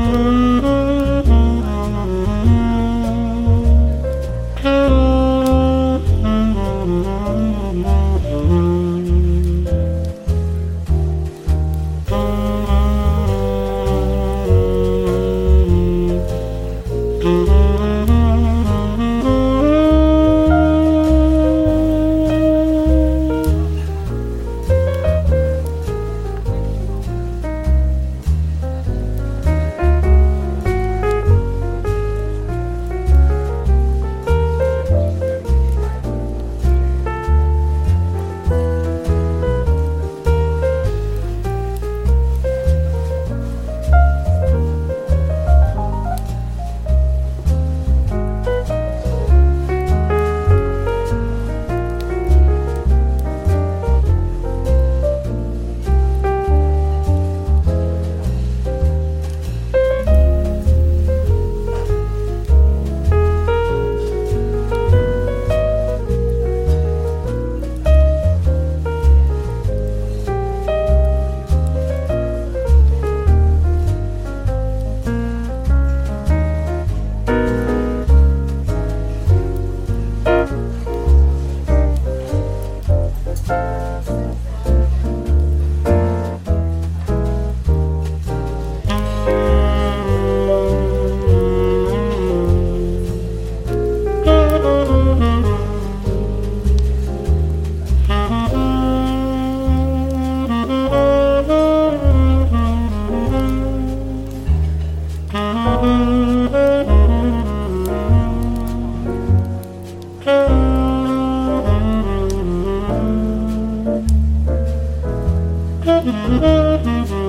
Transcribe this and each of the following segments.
on. Mm-hmm.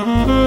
Mm-hmm.